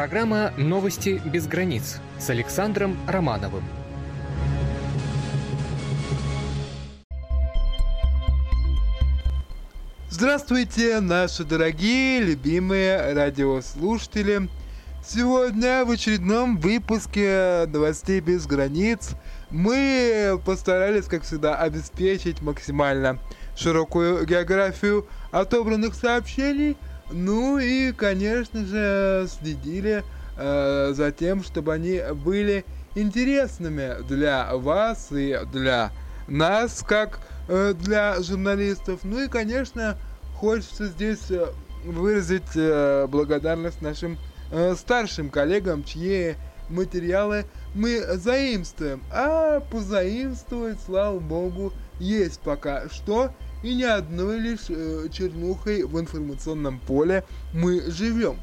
Программа «Новости без границ» с Александром Романовым. Здравствуйте, наши дорогие, любимые радиослушатели. Сегодня в очередном выпуске «Новостей без границ» мы постарались, как всегда, обеспечить максимально широкую географию отобранных сообщений – ну и, конечно же, следили э, за тем, чтобы они были интересными для вас и для нас, как э, для журналистов. Ну и, конечно, хочется здесь э, выразить э, благодарность нашим э, старшим коллегам, чьи материалы мы заимствуем. А позаимствовать, слава богу, есть пока что и ни одной лишь э, чернухой в информационном поле мы живем.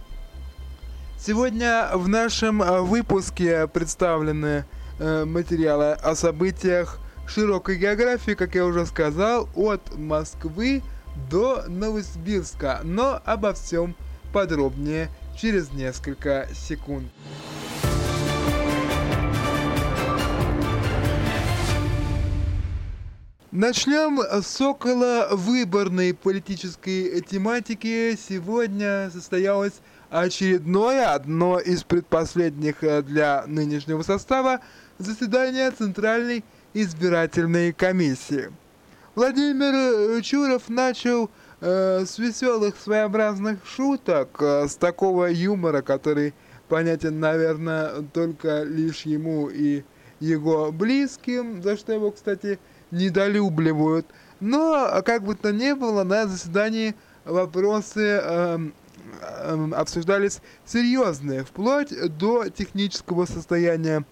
Сегодня в нашем э, выпуске представлены э, материалы о событиях широкой географии, как я уже сказал, от Москвы до Новосибирска, но обо всем подробнее через несколько секунд. Начнем с около выборной политической тематики. Сегодня состоялось очередное, одно из предпоследних э, для нынешнего состава, заседание Центральной избирательной комиссии. Владимир Чуров начал э, с веселых своеобразных шуток, э, с такого юмора, который понятен, наверное, только лишь ему и его близким, за что его, кстати, недолюбливают. Но, как бы то ни было, на заседании вопросы э, э, обсуждались серьезные, вплоть до технического состояния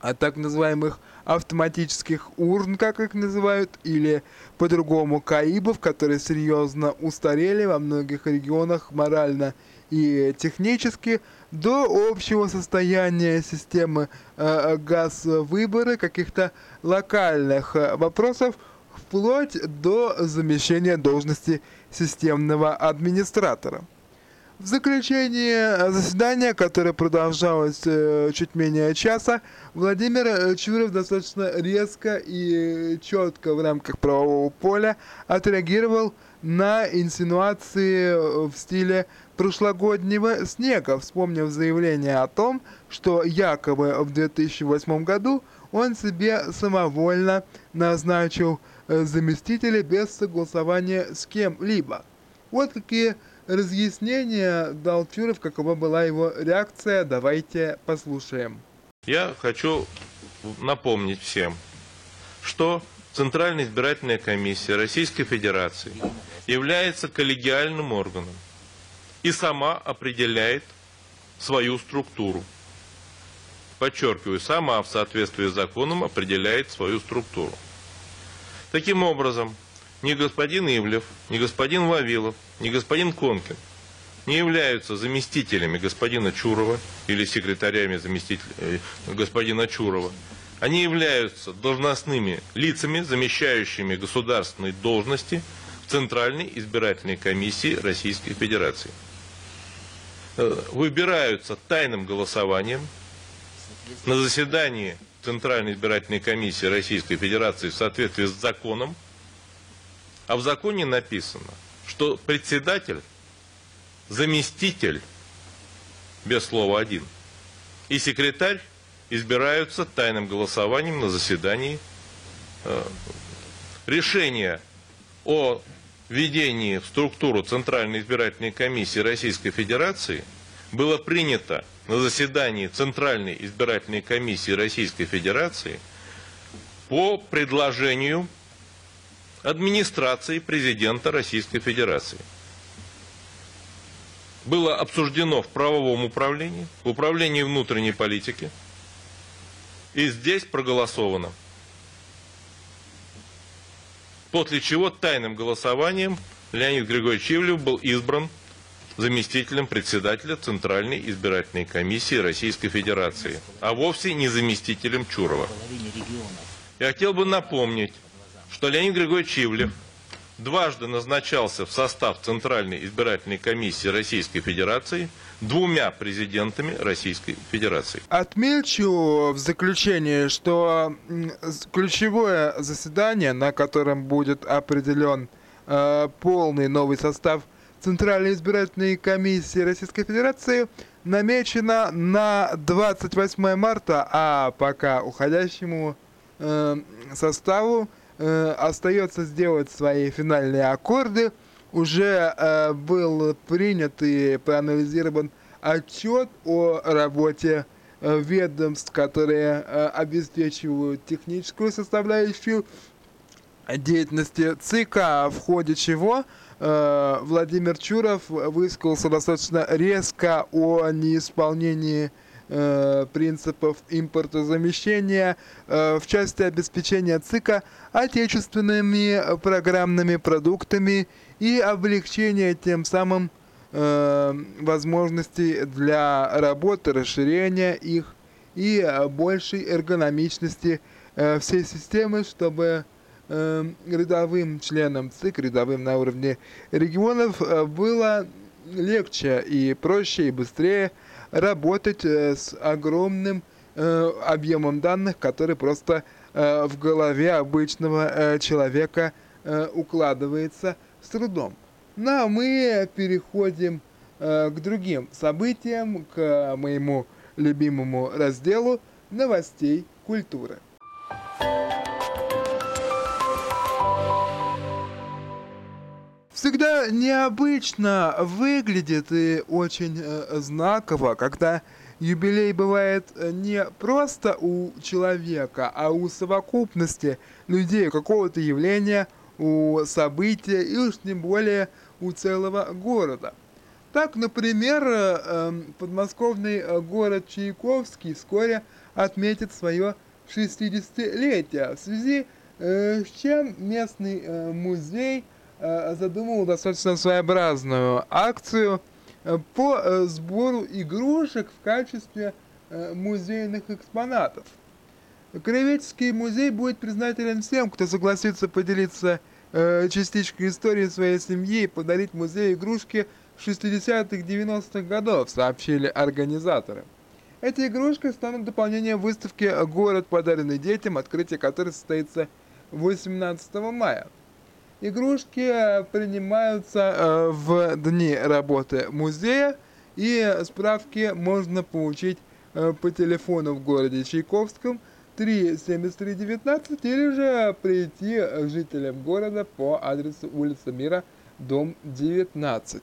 а так называемых автоматических урн, как их называют, или по-другому КАИБов, которые серьезно устарели во многих регионах морально и технически, до общего состояния системы э, газ-выбора, каких-то локальных э, вопросов, вплоть до замещения должности системного администратора. В заключение заседания, которое продолжалось э, чуть менее часа, Владимир э, Чуров достаточно резко и четко в рамках правового поля отреагировал на инсинуации в стиле прошлогоднего снега, вспомнив заявление о том, что якобы в 2008 году он себе самовольно назначил э, заместителя без согласования с кем-либо. Вот какие разъяснения дал Чуров, какова была его реакция. Давайте послушаем. Я хочу напомнить всем, что Центральная избирательная комиссия Российской Федерации является коллегиальным органом и сама определяет свою структуру. Подчеркиваю, сама в соответствии с законом определяет свою структуру. Таким образом, ни господин Ивлев, ни господин Вавилов, ни господин Конкин не являются заместителями господина Чурова или секретарями заместителя э, господина Чурова. Они являются должностными лицами, замещающими государственные должности в Центральной избирательной комиссии Российской Федерации. Э, выбираются тайным голосованием на заседании Центральной избирательной комиссии Российской Федерации в соответствии с законом, а в законе написано, что председатель, заместитель, без слова один, и секретарь избираются тайным голосованием на заседании. Э, решение о введении в структуру Центральной избирательной комиссии Российской Федерации было принято на заседании Центральной избирательной комиссии Российской Федерации по предложению администрации президента Российской Федерации. Было обсуждено в правовом управлении, в управлении внутренней политики, и здесь проголосовано – после чего тайным голосованием Леонид Григорьевич Ивлев был избран заместителем председателя Центральной избирательной комиссии Российской Федерации, а вовсе не заместителем Чурова. Я хотел бы напомнить, что Леонид Григорьевич Ивлев дважды назначался в состав Центральной избирательной комиссии Российской Федерации двумя президентами Российской Федерации. Отмечу в заключение, что ключевое заседание, на котором будет определен э, полный новый состав Центральной избирательной комиссии Российской Федерации, намечено на 28 марта, а пока уходящему э, составу э, остается сделать свои финальные аккорды. Уже э, был принят и проанализирован отчет о работе э, ведомств, которые э, обеспечивают техническую составляющую деятельности ЦИК, в ходе чего э, Владимир Чуров высказался достаточно резко о неисполнении Э, принципов импортозамещения э, в части обеспечения ЦИКа отечественными программными продуктами и облегчения тем самым э, возможностей для работы, расширения их и большей эргономичности всей системы, чтобы рядовым членам ЦИК, рядовым на уровне регионов было легче и проще и быстрее работать э, с огромным э, объемом данных, который просто э, в голове обычного человека укладывается с трудом. Ну а мы переходим к другим событиям, к моему любимому разделу новостей культуры. Всегда необычно выглядит и очень э, знаково, когда юбилей бывает э, не просто у человека, а у совокупности людей, какого-то явления, у события и уж тем более у целого города. Так, например, э, эм, подмосковный город Чайковский вскоре отметит свое 60-летие, в связи с чем местный музей – задумал достаточно своеобразную акцию э, по э, сбору игрушек в качестве музейных экспонатов. Краеведческий музей будет признателен всем, кто согласится поделиться частичкой истории своей семьи и подарить музею игрушки 60-х 90-х годов, сообщили организаторы. Эти игрушки станут дополнением выставки «Город, подаренный детям», открытие которой состоится 18 мая. Игрушки принимаются э, в дни работы музея, и справки можно получить э, по телефону в городе Чайковском 37319 или же прийти жителям города по адресу улица Мира, дом 19.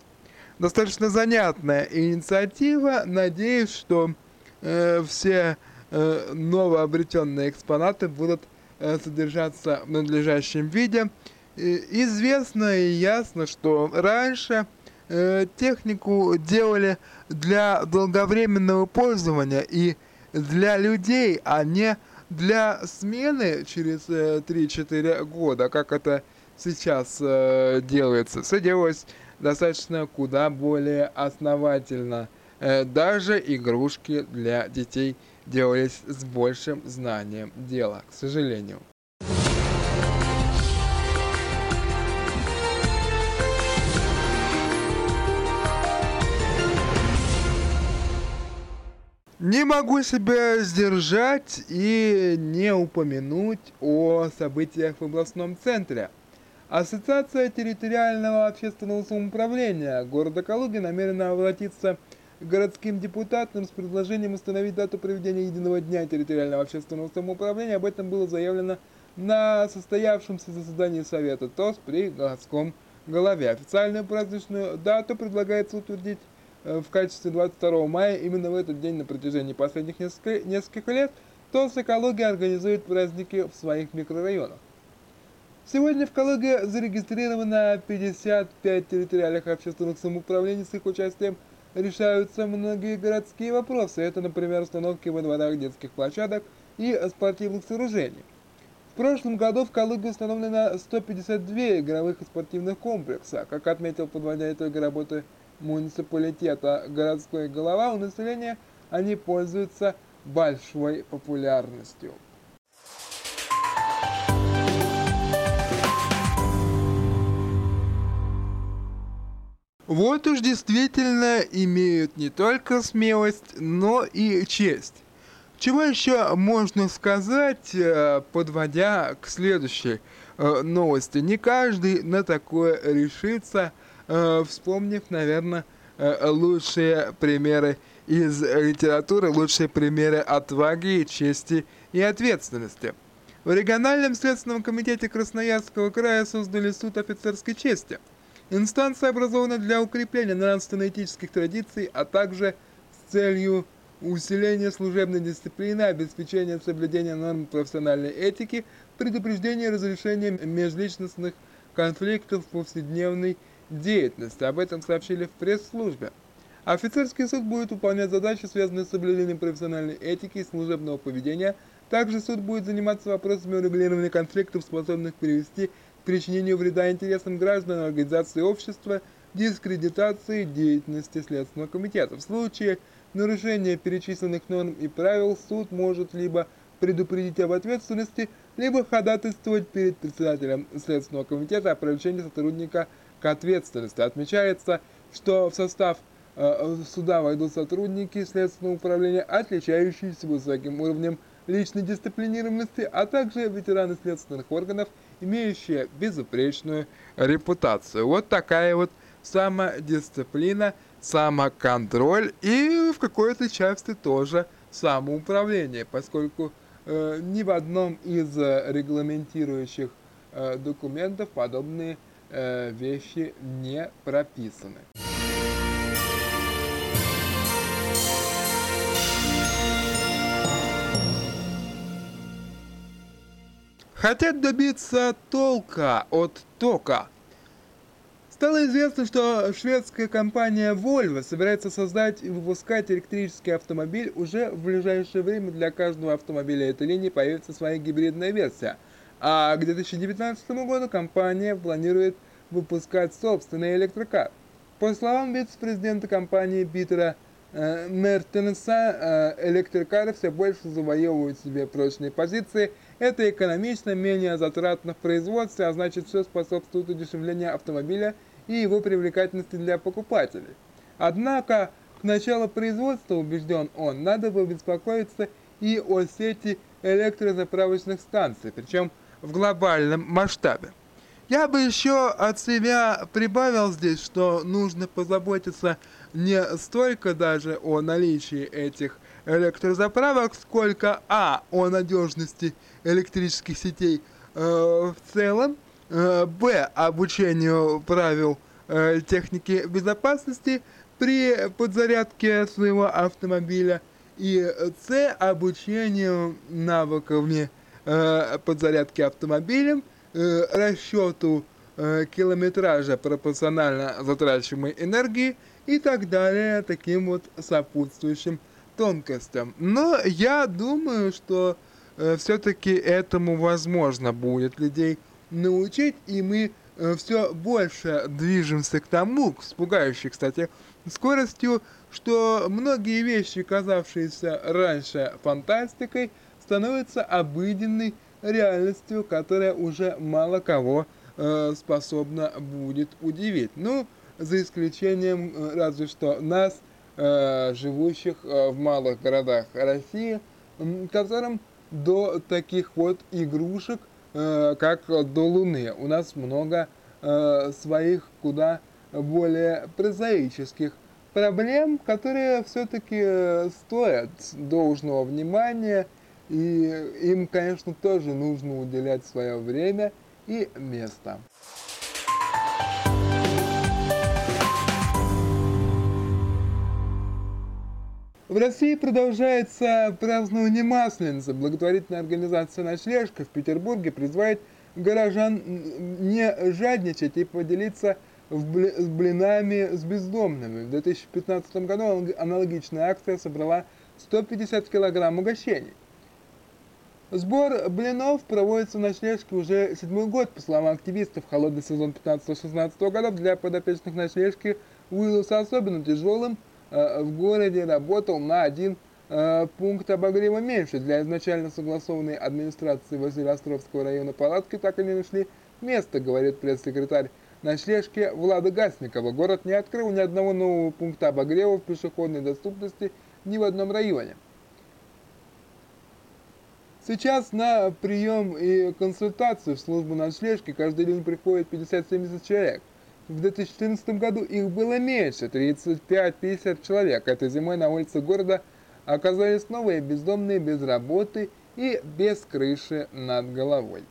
Достаточно занятная инициатива. Надеюсь, что э, все э, новообретенные экспонаты будут э, содержаться в надлежащем виде известно и ясно, что раньше э, технику делали для долговременного пользования и для людей, а не для смены через э, 3-4 года, как это сейчас э, делается. Все делалось достаточно куда более основательно. Э, даже игрушки для детей делались с большим знанием дела, к сожалению. Не могу себя сдержать и не упомянуть о событиях в областном центре. Ассоциация территориального общественного самоуправления города Калуги намерена обратиться к городским депутатам с предложением установить дату проведения единого дня территориального общественного самоуправления. Об этом было заявлено на состоявшемся заседании Совета ТОС при городском голове. Официальную праздничную дату предлагается утвердить в качестве 22 мая именно в этот день на протяжении последних нескольких, нескольких лет, то экология организует праздники в своих микрорайонах. Сегодня в Калуге зарегистрировано 55 территориальных общественных самоуправлений с их участием решаются многие городские вопросы. Это, например, установки во дворах детских площадок и спортивных сооружений. В прошлом году в Калуге установлено 152 игровых и спортивных комплекса. Как отметил, подводя итоги работы муниципалитета городской голова, у населения они пользуются большой популярностью. вот уж действительно имеют не только смелость, но и честь. Чего еще можно сказать, э, подводя к следующей э, новости? Не каждый на такое решится, вспомнив, наверное, лучшие примеры из литературы, лучшие примеры отваги, чести и ответственности. В региональном следственном комитете Красноярского края создали суд офицерской чести. Инстанция образована для укрепления нравственно-этических традиций, а также с целью усиление служебной дисциплины, обеспечение соблюдения норм профессиональной этики, предупреждение разрешения межличностных конфликтов в повседневной деятельности. Об этом сообщили в пресс-службе. Офицерский суд будет выполнять задачи, связанные с соблюдением профессиональной этики и служебного поведения. Также суд будет заниматься вопросами урегулирования конфликтов, способных привести к причинению вреда интересам граждан, организации общества, дискредитации деятельности Следственного комитета. В случае нарушения перечисленных норм и правил суд может либо предупредить об ответственности, либо ходатайствовать перед председателем Следственного комитета о привлечении сотрудника к ответственности. Отмечается, что в состав э, суда войдут сотрудники Следственного управления, отличающиеся высоким уровнем личной дисциплинированности, а также ветераны следственных органов, имеющие безупречную репутацию. Вот такая вот самодисциплина самоконтроль и в какой-то части тоже самоуправление, поскольку э, ни в одном из э, регламентирующих э, документов подобные э, вещи не прописаны. Хотят добиться толка от тока – Стало известно, что шведская компания Volvo собирается создать и выпускать электрический автомобиль. Уже в ближайшее время для каждого автомобиля этой линии появится своя гибридная версия. А к 2019 году компания планирует выпускать собственный электрокар. По словам вице-президента компании Питера э, Мертенса, э, электрокары все больше завоевывают себе прочные позиции. Это экономично, менее затратно в производстве, а значит все способствует удешевлению автомобиля и его привлекательности для покупателей. Однако, к началу производства, убежден он, надо бы беспокоиться и о сети электрозаправочных станций, причем в глобальном масштабе. Я бы еще от себя прибавил здесь, что нужно позаботиться не столько даже о наличии этих электрозаправок, сколько а. о надежности электрических сетей э, в целом, Э, б. Обучению правил э, техники безопасности при подзарядке своего автомобиля. И С. Обучению навыками э, подзарядки автомобилем, расчету километража пропорционально затрачиваемой энергии и так далее, таким вот сопутствующим тонкостям. Но я думаю, что э, все-таки этому возможно будет людей научить, и мы э, все больше движемся к тому, с пугающей, кстати, скоростью, что многие вещи, казавшиеся раньше фантастикой, становятся обыденной реальностью, которая уже мало кого э, способна будет удивить. Ну, за исключением э, разве что нас, э, живущих э, в малых городах России, которым до таких вот игрушек Э, как до Луны. У нас много э, своих куда более прозаических проблем, которые все-таки э, стоят должного внимания, и им, конечно, тоже нужно уделять свое время и место. В России продолжается празднование Масленицы. Благотворительная организация «Ночлежка» в Петербурге призывает горожан не жадничать и поделиться с блинами с бездомными. В 2015 году аналогичная акция собрала 150 килограмм угощений. Сбор блинов проводится в ночлежке уже седьмой год. По словам активистов, холодный сезон 15-16 годов для подопечных ночлежки выдался особенно тяжелым – Э, в городе работал на один э, пункт обогрева меньше. Для изначально согласованной администрации Василиостровского района палатки так и не нашли места, говорит пресс-секретарь ночлежке Влада Гасникова. Город не открыл ни одного нового пункта обогрева в пешеходной доступности ни в одном районе. Сейчас на прием и консультацию в службу ночлежки каждый день приходит 50-70 человек. В 2014 году их было меньше, 35-50 человек. Этой зимой на улице города оказались новые бездомные без работы и без крыши над головой.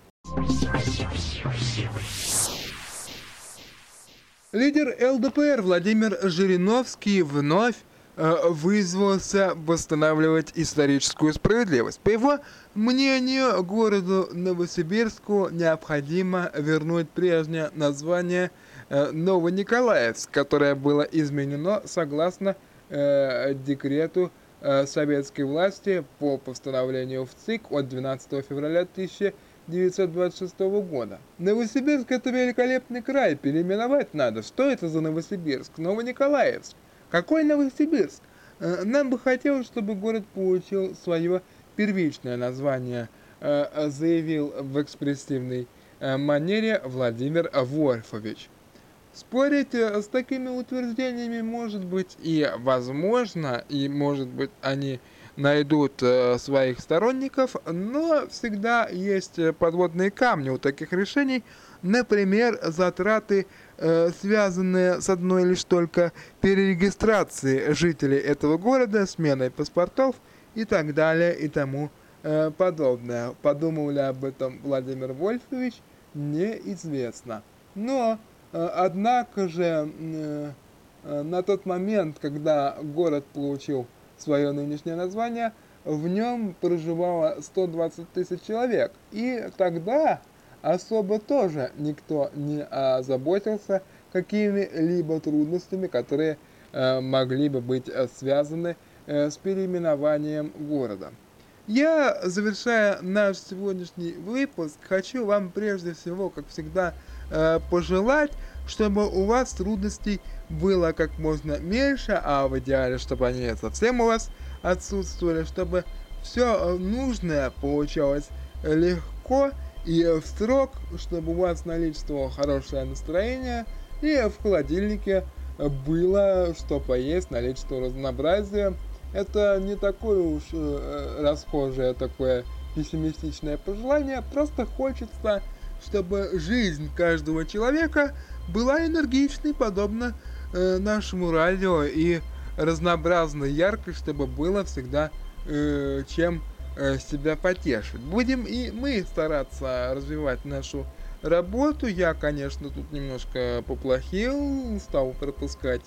Лидер ЛДПР Владимир Жириновский вновь вызвался восстанавливать историческую справедливость. По его мнению, городу Новосибирску необходимо вернуть прежнее название э, Новониколаевск, которое было изменено согласно э, декрету э, советской власти по постановлению в ЦИК от 12 февраля 1900 1926 года. Новосибирск это великолепный край, переименовать надо. Что это за Новосибирск? Новониколаевск. Какой Новосибирск? Э, нам бы хотелось, чтобы город получил свое первичное название, э, заявил в экспрессивной э, манере Владимир Вольфович. Спорить с такими утверждениями может быть и возможно, и может быть они найдут э, своих сторонников, но всегда есть э, подводные камни у таких решений, например, затраты, э, связанные с одной лишь только перерегистрацией жителей этого города, сменой паспортов и так далее и тому подобное. Подумал ли об этом Владимир Вольфович, неизвестно. Но, однако же, на тот момент, когда город получил свое нынешнее название, в нем проживало 120 тысяч человек. И тогда особо тоже никто не озаботился какими-либо трудностями, которые э, могли бы быть э, связаны э, с переименованием города. Я, завершая наш сегодняшний выпуск, хочу вам прежде всего, как всегда, пожелать, чтобы у вас трудностей было как можно меньше, а в идеале, чтобы они совсем у вас отсутствовали, чтобы все нужное получалось легко и в срок, чтобы у вас наличествовало хорошее настроение и в холодильнике было что поесть, наличество разнообразия. Это не такое уж э, расхожее такое пессимистичное пожелание, просто хочется, чтобы жизнь каждого человека была энергичной, подобно э, нашему радио, и разнообразной, яркой, чтобы было всегда э, чем э, себя потешить. Будем и мы стараться развивать нашу работу. Я, конечно, тут немножко поплохил, стал пропускать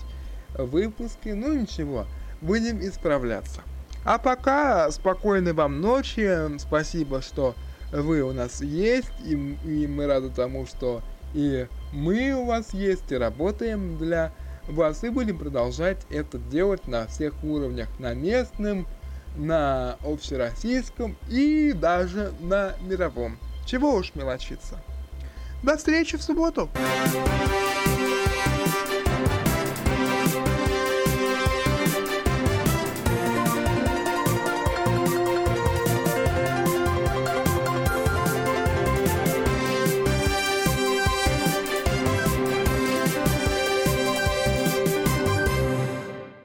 выпуски, но ничего, будем исправляться. А пока спокойной вам ночи, спасибо, что вы у нас есть, и, и мы рады тому, что и мы у вас есть, и работаем для вас, и будем продолжать это делать на всех уровнях, на местном, на общероссийском и даже на мировом. Чего уж мелочиться. До встречи в субботу!